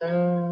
噔